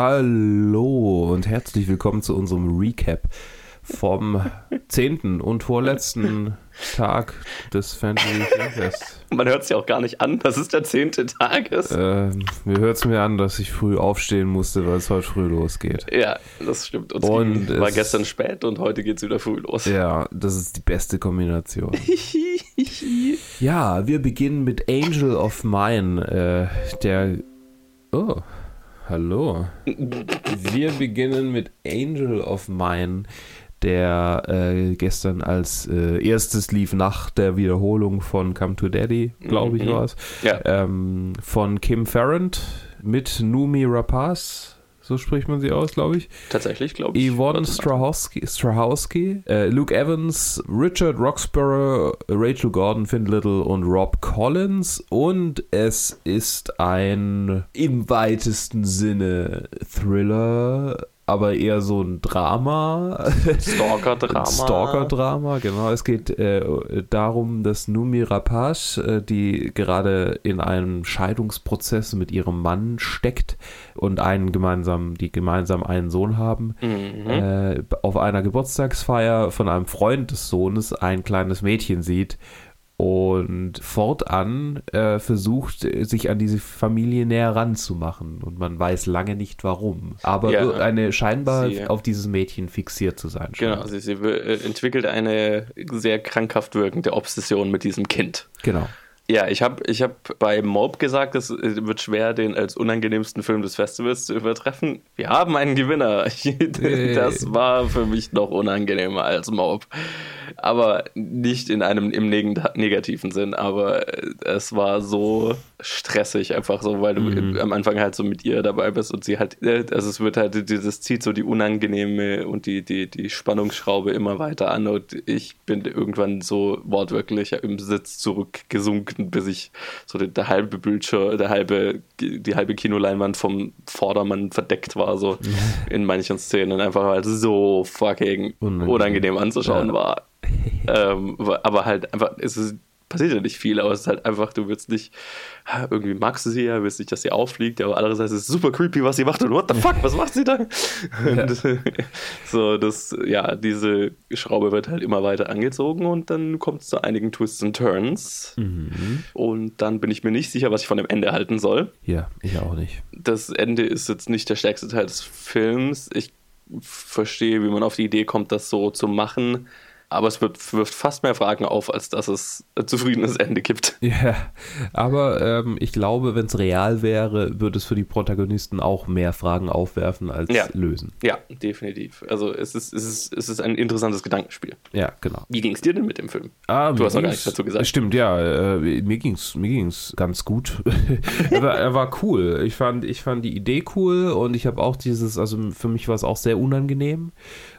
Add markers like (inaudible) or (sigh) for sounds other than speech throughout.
Hallo und herzlich willkommen zu unserem Recap vom (laughs) zehnten und vorletzten Tag des Fantasy Filmfest. Man hört es ja auch gar nicht an, dass es der zehnte Tag ist. Äh, mir hört es mir an, dass ich früh aufstehen musste, weil es heute früh losgeht. Ja, das stimmt. Uns Und ging, war es- gestern spät und heute geht es wieder früh los. Ja, das ist die beste Kombination. (laughs) Ja, wir beginnen mit Angel of Mine, äh, der... Oh, hallo. Wir beginnen mit Angel of Mine, der äh, gestern als äh, erstes lief nach der Wiederholung von Come to Daddy, glaube ich Mhm. war es, Ja. ähm, von Kim Farrant mit Numi Rapaz, so spricht man sie aus, glaube ich. Tatsächlich, glaube ich. Yvonne. Strahowski, Strahowski äh, Luke Evans, Richard Roxburgh, Rachel Gordon, Finn Little und Rob Collins. Und es ist ein im weitesten Sinne Thriller, aber eher so ein Drama. Stalker-Drama. (laughs) Stalker-Drama, genau. Es geht äh, darum, dass Numi Rapaz, äh, die gerade in einem Scheidungsprozess mit ihrem Mann steckt und einen gemeinsam, die gemeinsam einen Sohn haben, Mhm. äh, auf einer Geburtstagsfeier von einem Freund des Sohnes ein kleines Mädchen sieht und fortan äh, versucht, sich an diese Familie näher ranzumachen. Und man weiß lange nicht warum. Aber Ja, eine scheinbar sie- auf dieses Mädchen fixiert zu sein. Genau, sie, sie äh, entwickelt eine sehr krankhaft wirkende Obsession mit diesem Kind. Genau. Ja, ich habe ich hab bei Mob gesagt, es äh, wird schwer, den als unangenehmsten Film des Festivals zu übertreffen. Wir haben einen Gewinner. (laughs) Das war für mich noch unangenehmer als Mob. Aber nicht in einem im neg negativen Sinn, aber äh, es war so stressig, einfach so, weil du Mhm. am Anfang halt so mit ihr dabei bist und sie halt, äh, also es wird halt, dieses zieht so die unangenehme und die, die, die Spannungsschraube immer weiter an und ich bin irgendwann so wortwörtlich im Sitz zurückgesunken, bis ich so der, der halbe Bildschirm, der halbe, die halbe Kinoleinwand vom Vordermann verdeckt war, so (laughs) in manchen Szenen, einfach weil es so fucking Unangenehm. unangenehm anzuschauen Ja. war. (laughs) ähm, aber halt einfach, es ist, passiert ja nicht viel, aber es ist halt einfach, du willst nicht, irgendwie magst du sie ja, willst nicht, dass sie auffliegt, aber andererseits ist es super creepy, was sie macht und what the fuck, was macht sie da? Und, (laughs) so, das, ja, diese Schraube wird halt immer weiter angezogen und dann kommt es zu einigen Twists and Turns Mhm. und dann bin ich mir nicht sicher, was ich von dem Ende halten soll Ja, ich auch nicht. das Ende ist jetzt nicht der stärkste Teil des Films. Ich verstehe, wie man auf die Idee kommt, das so zu machen. Aber es wirft, wirft fast mehr Fragen auf, als dass es ein zufriedenes Ende gibt. (laughs) Ja, aber ähm, ich glaube, wenn es real wäre, würde es für die Protagonisten auch mehr Fragen aufwerfen als Ja. lösen. Ja, definitiv. Also es ist, es ist, es ist ein interessantes Gedankenspiel. Ja, genau. Wie ging es dir denn mit dem Film? Ah, Du hast noch gar nichts dazu gesagt. Stimmt, ja. Äh, mir ging's, mir ging's ganz gut. (laughs) er, war, er war cool. Ich fand, ich fand die Idee cool und ich habe auch dieses, also für mich war es auch sehr unangenehm.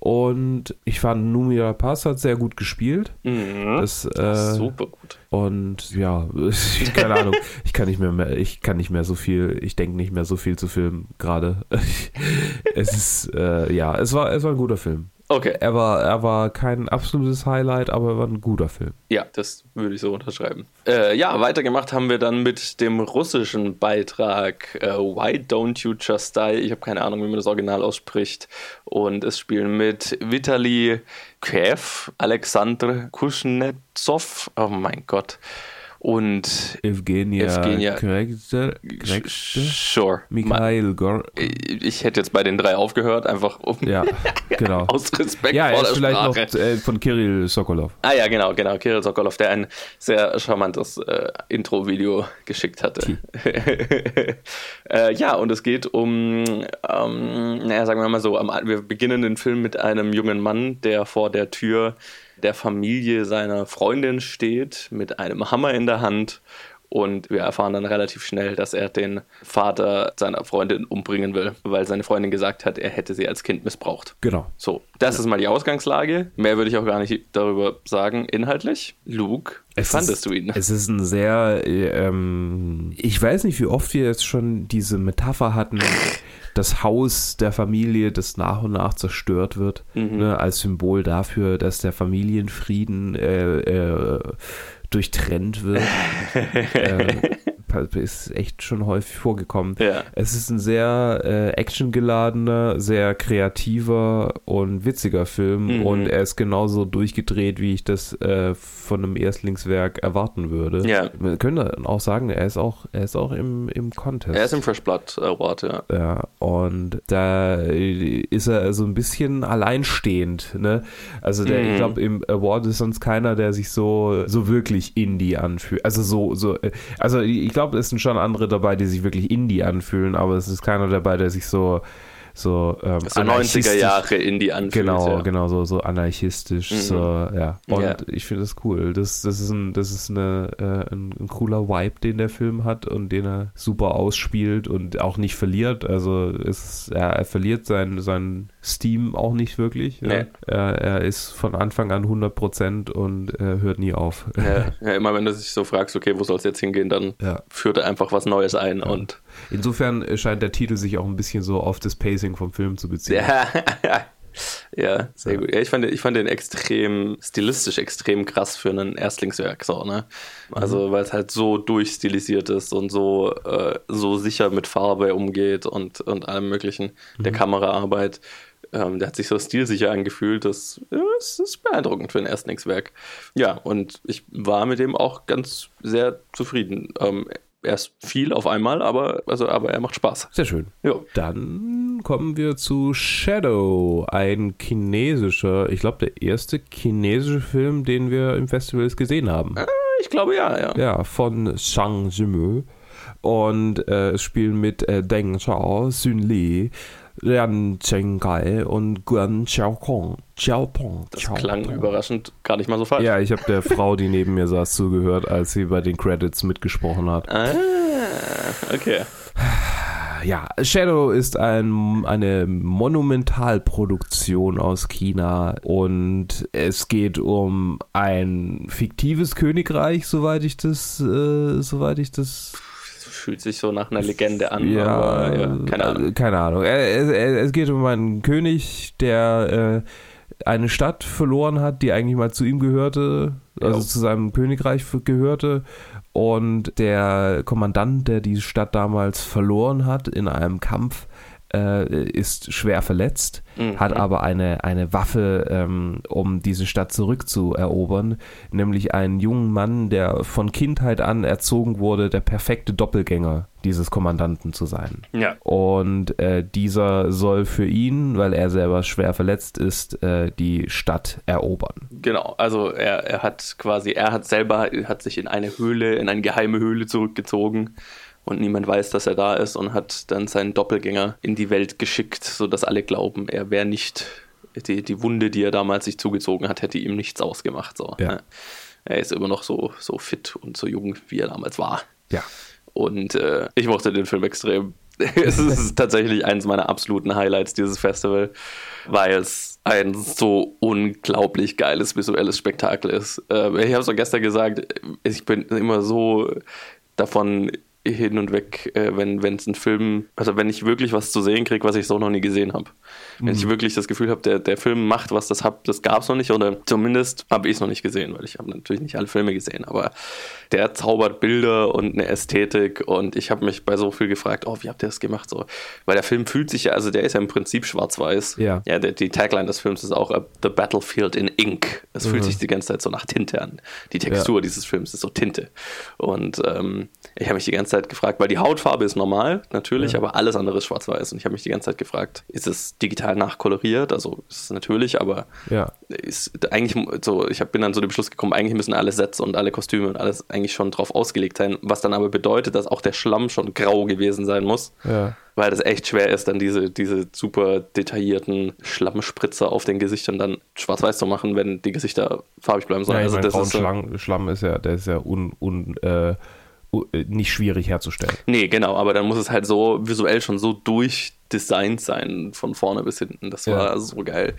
Und ich fand Numia Pass hat sehr gut gespielt. Mhm. Das, äh, Super gut. Und ja, (laughs) keine Ahnung, ich kann nicht mehr, mehr ich kann nicht mehr so viel, ich denke nicht mehr so viel zu Filmen gerade. (laughs) es ist, äh, ja, es war, es war ein guter Film. Okay, Er war, er war kein absolutes Highlight, aber er war ein guter Film. ja, das würde ich so unterschreiben. Äh, ja, weitergemacht haben wir dann mit dem russischen Beitrag äh, Why Don't You Just Die? Ich habe keine Ahnung, wie man das Original ausspricht. Und es spielen mit Vitali Kev, Alexander Kuznetsov, oh mein Gott, und Evgenia, Evgenia- Krekte, Krekte, Sure. Mikhail Gor, Ich hätte jetzt bei den drei aufgehört, einfach um ja, (laughs) genau. aus Respekt Ja, vor der vielleicht Sprache. noch äh, von Kirill Sokolov. Ah ja, genau, genau. Kirill Sokolov, der ein sehr charmantes äh, Intro-Video geschickt hatte. (laughs) äh, ja, und es geht um, ähm, naja, sagen wir mal so, am, wir beginnen den Film mit einem jungen Mann, der vor der Tür der Familie seiner Freundin steht, mit einem Hammer in der Hand. Und wir erfahren dann relativ schnell, dass er den Vater seiner Freundin umbringen will, weil seine Freundin gesagt hat, er hätte sie als Kind missbraucht. Genau. So, das ist mal die Ausgangslage. Mehr würde ich auch gar nicht darüber sagen, inhaltlich. Luke, wie fandest ist, du ihn? Es ist ein sehr, äh, ähm, ich weiß nicht, wie oft wir jetzt schon diese Metapher hatten, (laughs) das Haus der Familie, das nach und nach zerstört wird, Mhm. ne, als Symbol dafür, dass der Familienfrieden äh, äh, durchtrennt wird. (laughs) äh, ist echt schon häufig vorgekommen. Ja. Es ist ein sehr äh, actiongeladener, sehr kreativer und witziger Film Mhm. und er ist genauso durchgedreht, wie ich das äh, von einem Erstlingswerk erwarten würde. Ja. Man könnte auch sagen, er ist auch, er ist auch im, im Contest. Er ist im Fresh Blood Award, ja. Ja, und da ist er so ein bisschen alleinstehend, ne? Also der, Mhm. ich glaube, im Award ist sonst keiner, der sich so, so wirklich Indie anfühlt. Also so, so, also ich glaube, es sind schon andere dabei, die sich wirklich Indie anfühlen, aber es ist keiner dabei, der sich so, so, ähm, So 90er anarchistisch- Jahre in die anfühlt. Genau, ja. genau, so, so anarchistisch, Mhm. so, ja. Und Ja. ich finde das cool. Das, das ist, ein, das ist eine, äh, ein, ein cooler Vibe, den der Film hat und den er super ausspielt und auch nicht verliert. Also ist- er, er verliert seinen sein Steam auch nicht wirklich. Nee. Ja. Er, er ist von Anfang an 100% und hört nie auf. Ja, (laughs) ja, immer wenn du dich so fragst, okay, wo soll es jetzt hingehen, dann Ja. führt er einfach was Neues ein und Insofern scheint der Titel sich auch ein bisschen so auf das Pacing vom Film zu beziehen. ja, (laughs) ja sehr Ja. gut. Ja, ich fand, ich fand den extrem, stilistisch extrem krass für einen Erstlingswerk, so, ne? Also, weil es halt so durchstilisiert ist und so, äh, so sicher mit Farbe umgeht und, und allem möglichen, der Kameraarbeit. Ähm, der hat sich so stilsicher angefühlt, das, das ist beeindruckend für ein Erstlingswerk. Ja, und ich war mit dem auch ganz sehr zufrieden. Ähm, er ist viel auf einmal, aber, also, aber er macht Spaß. Sehr schön. Ja. Dann kommen wir zu Shadow, ein chinesischer, ich glaube der erste chinesische Film, den wir im Festival gesehen haben. Ich glaube ja, ja. Ja, von Zhang Yimou. Und äh, es spielen mit äh, Deng Zhao, Sun Li, Lian Chengkai und Guan Xiaopong. Xiaopong. Das klang überraschend gar nicht mal so falsch. Ja, ich habe der Frau, die neben mir saß, zugehört, als sie bei den Credits mitgesprochen hat. Ah, okay. Ja, Shadow ist ein, eine Monumentalproduktion aus China und es geht um ein fiktives Königreich, soweit ich das, äh, soweit ich das Fühlt sich so nach einer Legende an, ja, aber ja, keine Ahnung. äh, Keine Ahnung. Es, es, geht um einen König, der äh, eine Stadt verloren hat, die eigentlich mal zu ihm gehörte, also Jo. zu seinem Königreich gehörte. Und der Kommandant, der die Stadt damals verloren hat in einem Kampf, äh, ist schwer verletzt, Mhm. hat aber eine, eine Waffe, ähm, um diese Stadt zurückzuerobern, nämlich einen jungen Mann, der von Kindheit an erzogen wurde, der perfekte Doppelgänger dieses Kommandanten zu sein. Ja. Und äh, dieser soll für ihn, weil er selber schwer verletzt ist, äh, die Stadt erobern. Genau, also er, er hat quasi, er hat selber, hat sich in eine Höhle, in eine geheime Höhle zurückgezogen und niemand weiß, dass er da ist und hat dann seinen Doppelgänger in die Welt geschickt, sodass alle glauben, er wäre nicht, die, die Wunde, die er damals sich zugezogen hat, hätte ihm nichts ausgemacht. So. Ja. ne? Er ist immer noch so, so fit und so jung, wie er damals war. Ja. Und äh, ich mochte den Film extrem. (laughs) es ist tatsächlich eines meiner absoluten Highlights dieses Festival, weil es ein so unglaublich geiles visuelles Spektakel ist. Äh, ich habe es auch gestern gesagt, ich bin immer so davon hin und weg, äh, wenn es ein Film, also wenn ich wirklich was zu sehen kriege, was ich so noch nie gesehen habe. Wenn ich wirklich das Gefühl habe, der, der Film macht was, das, hab, das gab es noch nicht oder zumindest habe ich es noch nicht gesehen, weil ich habe natürlich nicht alle Filme gesehen, aber der zaubert Bilder und eine Ästhetik und ich habe mich bei so viel gefragt, oh, wie habt ihr das gemacht so? Weil der Film fühlt sich ja, also der ist ja im Prinzip schwarz-weiß. Ja. Ja, der, die Tagline des Films ist auch uh, The Battlefield in Ink. Es fühlt sich die ganze Zeit so nach Tinte an. Die Textur dieses Films ist so Tinte. Und ähm, ich habe mich die ganze Zeit gefragt, weil die Hautfarbe ist normal, natürlich, aber alles andere ist schwarz-weiß. Und ich habe mich die ganze Zeit gefragt, ist es digital nachkoloriert? Also ist es natürlich, aber Ja. ist eigentlich so, ich hab, bin dann zu dem Schluss gekommen, eigentlich müssen alle Sets und alle Kostüme und alles eigentlich schon drauf ausgelegt sein, was dann aber bedeutet, dass auch der Schlamm schon grau gewesen sein muss, Ja. weil das echt schwer ist, dann diese, diese super detaillierten Schlammspritzer auf den Gesichtern dann schwarz-weiß zu machen, wenn die Gesichter farbig bleiben sollen. Ja, also das ist so, Schlamm, ist ja, der ist ja un, un, äh, nicht schwierig herzustellen. Nee, genau, aber dann muss es halt so visuell schon so durchdesignt sein, von vorne bis hinten. Das war Ja. so geil.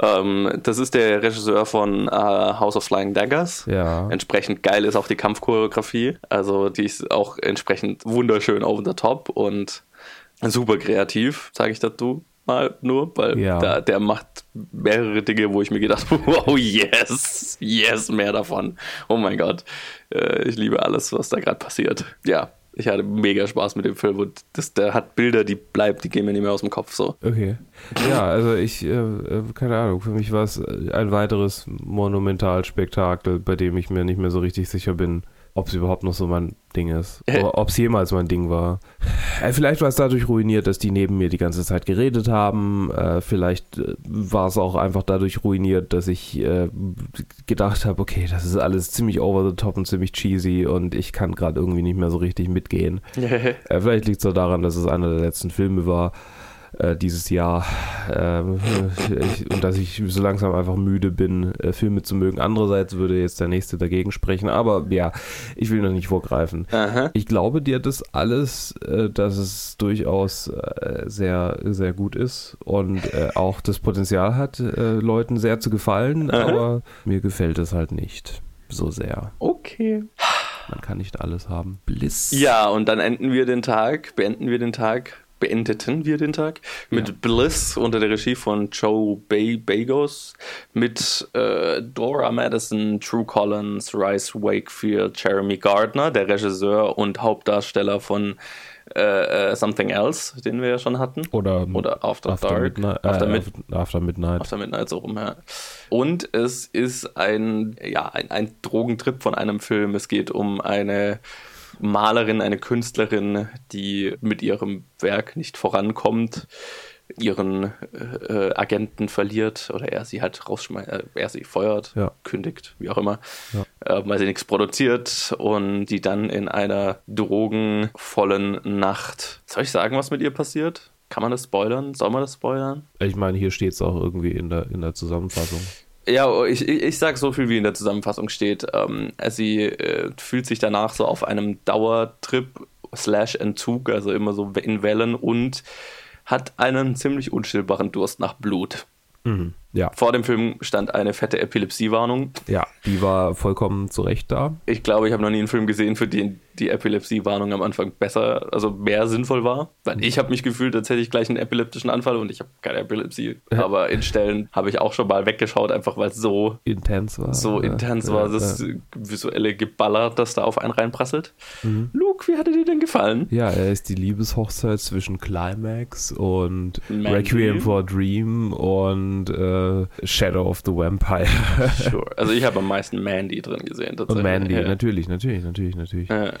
Ähm, das ist der Regisseur von äh, House of Flying Daggers. Ja. Entsprechend geil ist auch die Kampfchoreografie. Also die ist auch entsprechend wunderschön over the top und super kreativ, sage ich dazu mal nur, weil Ja. da, der macht mehrere Dinge, wo ich mir gedacht habe, (laughs) wow, yes, yes, mehr davon. Oh mein Gott. Äh, ich liebe alles, was da gerade passiert. Ja. Ich hatte mega Spaß mit dem Film und das, der hat Bilder, die bleiben, die gehen mir nicht mehr aus dem Kopf so. Okay. Ja, also ich, äh, äh keine Ahnung, für mich war es ein weiteres Monumentalspektakel, bei dem ich mir nicht mehr so richtig sicher bin, ob es überhaupt noch so mein Ding ist. Oder ob es jemals mein Ding war. Äh, vielleicht war es dadurch ruiniert, dass die neben mir die ganze Zeit geredet haben. Äh, vielleicht äh, war es auch einfach dadurch ruiniert, dass ich äh, gedacht habe, okay, das ist alles ziemlich over the top und ziemlich cheesy und ich kann gerade irgendwie nicht mehr so richtig mitgehen. (laughs) Äh, vielleicht liegt es auch daran, dass es einer der letzten Filme war äh, dieses Jahr ähm, ich, und dass ich so langsam einfach müde bin, äh, Filme zu mögen. Andererseits würde jetzt der nächste dagegen sprechen, aber ja, ich will noch nicht vorgreifen. Aha. Ich glaube dir das alles, äh, dass es durchaus äh, sehr, sehr gut ist und äh, auch das Potenzial hat, äh, Leuten sehr zu gefallen, Aha. aber mir gefällt es halt nicht so sehr. Okay. Man kann nicht alles haben. Bliss. Ja, und dann enden wir den Tag, beenden wir den Tag beendeten wir den Tag mit ja. Bliss unter der Regie von Joe Bay Bagos, mit äh, Dora Madison, True Collins, Rice Wakefield, Jeremy Gardner, der Regisseur und Hauptdarsteller von äh, äh, Something Else, den wir ja schon hatten. Oder, Oder After, After Dark. Midnight, After, Mid After, Midnight. After Midnight, so rum, ja. Und es ist ein, ja, ein, ein Drogentrip von einem Film. Es geht um eine Malerin, eine Künstlerin, die mit ihrem Werk nicht vorankommt, ihren äh, Agenten verliert oder er sie halt rausschmeißt, äh, er sie feuert, ja. kündigt, wie auch immer, ja. äh, weil sie nichts produziert und die dann in einer drogenvollen Nacht. Soll ich sagen, was mit ihr passiert? Kann man das spoilern? Soll man das spoilern? Ich meine, hier steht es auch irgendwie in der, in der Zusammenfassung. Ja, ich, ich sage so viel, wie in der Zusammenfassung steht. Ähm, sie äh, fühlt sich danach so auf einem Dauertrip slash Entzug, also immer so in Wellen und hat einen ziemlich unstillbaren Durst nach Blut. Mhm, ja. Vor dem Film stand eine fette Epilepsiewarnung. Ja, die war vollkommen zu Recht da. Ich glaube, ich habe noch nie einen Film gesehen, für den die Epilepsie-Warnung am Anfang besser, also mehr sinnvoll war. Weil ich habe mich gefühlt, als hätte ich gleich einen epileptischen Anfall und ich habe keine Epilepsie. Aber in Stellen habe ich auch schon mal weggeschaut, einfach weil es so intens war. So ja, intens ja, war, das ja. visuelle Geballer, das da auf einen reinprasselt. Mhm. Luke, wie hat er dir denn gefallen? Ja, er ist die Liebeshochzeit zwischen Climax und Mandy. Requiem for a Dream und äh, Shadow of the Vampire. sure. Also ich habe am meisten Mandy drin gesehen. Und Mandy, natürlich, natürlich, natürlich, natürlich. Ja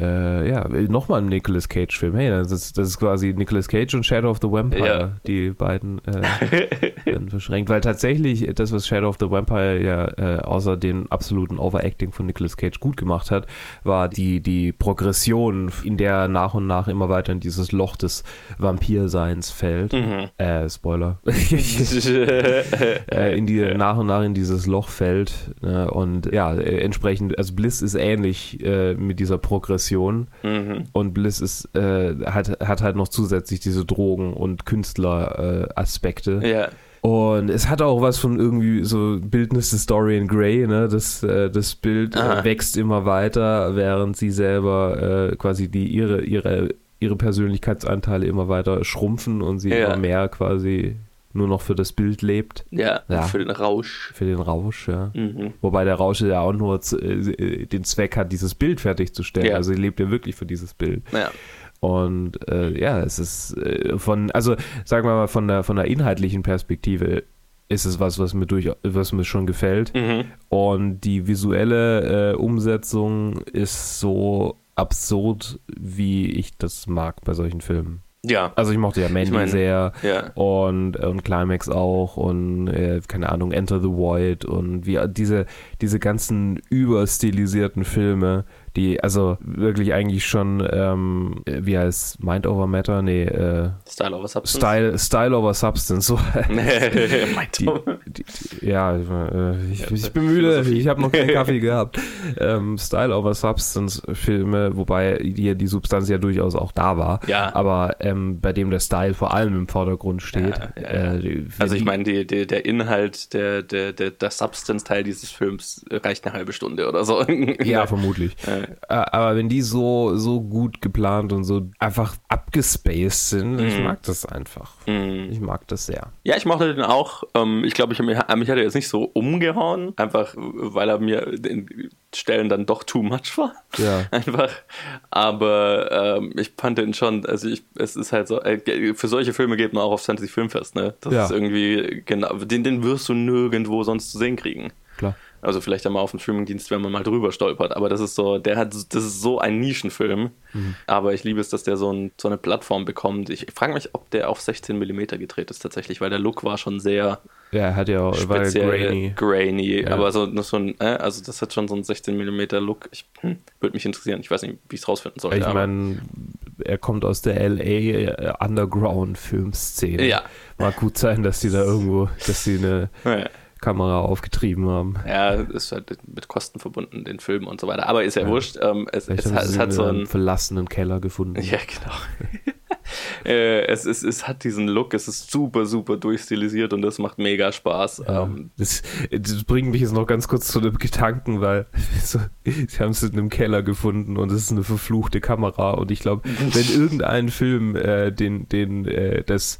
äh, ja, nochmal ein Nicolas Cage-Film. Hey, das ist, das ist quasi Nicolas Cage und Shadow of the Vampire, ja. die beiden äh, (laughs) verschränkt. Weil tatsächlich das, was Shadow of the Vampire ja äh, außer dem absoluten Overacting von Nicolas Cage gut gemacht hat, war die, die Progression, in der nach und nach immer weiter in dieses Loch des Vampirseins fällt. Mhm. Äh, Spoiler. (laughs) (laughs) äh, in die, nach und nach in dieses Loch fällt. Ne? und ja, äh, entsprechend, also Bliss ist ähnlich äh, mit dieser Progression Depression. Mhm. Und Bliss ist, äh, hat, hat halt noch zusätzlich diese Drogen- und Künstler-Aspekte. ja. Und es hat auch was von irgendwie so Bildnis des Dorian Gray, ne? Das, äh, das Bild äh, wächst immer weiter, während sie selber äh, quasi die ihre, ihre, ihre Persönlichkeitsanteile immer weiter schrumpfen und sie ja. immer mehr quasi nur noch für das Bild lebt. Ja, ja. für den Rausch. Für den Rausch, ja. Mhm. Wobei der Rausch ja auch nur äh, den Zweck hat, dieses Bild fertigzustellen. Ja. Also sie lebt ja wirklich für dieses Bild. Ja. Und äh, ja, es ist äh, von, also sagen wir mal, von der, von der inhaltlichen Perspektive ist es was, was mir durch, was mir schon gefällt. Mhm. Und die visuelle äh, Umsetzung ist so absurd, wie ich das mag bei solchen Filmen. Ja. Also ich mochte ja Mandy ich mein, sehr ja. Und, und Climax auch und äh, keine Ahnung, Enter the Void und wie diese, diese ganzen überstilisierten Filme, die also wirklich eigentlich schon, ähm, wie heißt Mind over Matter? Nee, äh, Style over Substance. Style, Style over Substance. So, (laughs) die, die, die, ja, äh, ich, ja, ich bin müde, ich habe noch keinen Kaffee (laughs) gehabt. Ähm, Style over Substance Filme, wobei hier die Substanz ja durchaus auch da war, ja. aber ähm, bei dem der Style vor allem im Vordergrund steht. Ja, äh, also ich meine, der Inhalt, der, der, der, der Substance-Teil dieses Films reicht eine halbe Stunde oder so. ja, (laughs) vermutlich. Aber wenn die so, so gut geplant und so einfach abgespaced sind, ich Mhm. mag das einfach. Ich mag das sehr. Ja, ich mochte den auch. Ähm, ich glaube, ich, mich mich hat er jetzt nicht so umgehauen, einfach weil er mir in Stellen dann doch too much war. Ja. (laughs) Einfach. Aber ähm, ich fand den schon, also ich, es ist halt so, äh, für solche Filme geht man auch aufs Fantasy Filmfest, ne? Das Ja. ist irgendwie, genau, den, den wirst du nirgendwo sonst zu sehen kriegen. Klar. Also vielleicht einmal auf dem Streamingdienst, wenn man mal drüber stolpert. Aber das ist so, der hat, das ist so ein Nischenfilm. Mhm. Aber ich liebe es, dass der so, ein, so eine Plattform bekommt. Ich frage mich, ob der auf 16 mm gedreht ist tatsächlich, weil der Look war schon sehr Ja, er hat ja auch, war speziell grainy. grainy. Ja. Aber so, so ein, äh, also das hat schon so einen 16 mm Look. Ich hm, würde mich interessieren. Ich weiß nicht, wie ich es rausfinden soll. Ich meine, er kommt aus der LA Underground Filmszene. Ja. Mag gut sein, dass die da irgendwo, dass die eine ja. Kamera aufgetrieben haben. Ja, ist halt mit Kosten verbunden, den Film und so weiter. Aber ist ja, Ja. wurscht. Ähm, es, es, haben hat, es hat so einem ein. verlassenen Keller gefunden. Ja, genau. (laughs) äh, es, es, es hat diesen Look, es ist super, super durchstilisiert und das macht mega Spaß. Ja, Ähm, das, das bringt mich jetzt noch ganz kurz zu einem Gedanken, weil (laughs) so, sie haben es in einem Keller gefunden und es ist eine verfluchte Kamera und ich glaube, (laughs) wenn irgendein Film äh, den, den, äh, das,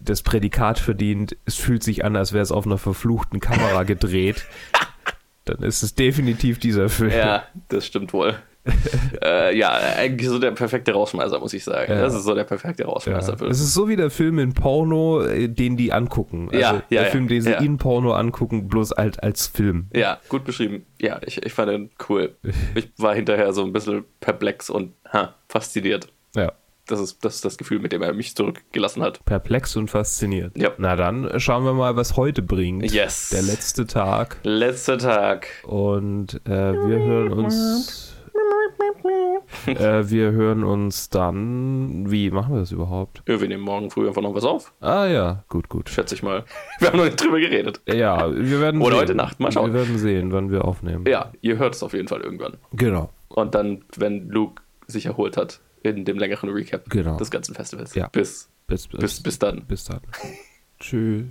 das Prädikat verdient, es fühlt sich an, als wäre es auf einer verfluchten Kamera gedreht, (laughs) dann ist es definitiv dieser Film. ja, das stimmt wohl. (laughs) äh, ja, eigentlich so der perfekte Rausschmeißer, muss ich sagen. Ja. Das ist so der perfekte Ja. Rausschmeißer. Es ist so wie der Film in Porno, äh, den die angucken. Also Ja, ja, der ja, Film, den sie ja. in Porno angucken, bloß halt als Film. Ja, gut beschrieben. Ja, ich, ich fand den cool. Ich war hinterher so ein bisschen perplex und ha, fasziniert. Ja. Das ist, das ist das Gefühl, mit dem er mich zurückgelassen hat. Perplex und fasziniert. Ja. Na dann schauen wir mal, was heute bringt. Yes. Der letzte Tag. Letzter Tag. Und äh, wir hören uns. (laughs) äh, wir hören uns dann. Wie machen wir das überhaupt? Ja, wir nehmen morgen früh einfach noch was auf, Ah ja, gut, gut. schätze ich mal. (laughs) Wir haben noch nicht drüber geredet. Ja, wir werden Oder sehen. heute Nacht, mal schauen. Wir werden sehen, wann wir aufnehmen. Ja, ihr hört es auf jeden Fall irgendwann. Genau. Und dann, wenn Luke sich erholt hat, in dem längeren Recap Genau. des ganzen Festivals. Ja. Bis, Bis, bis, bis dann. bis dann. (laughs) Tschüss.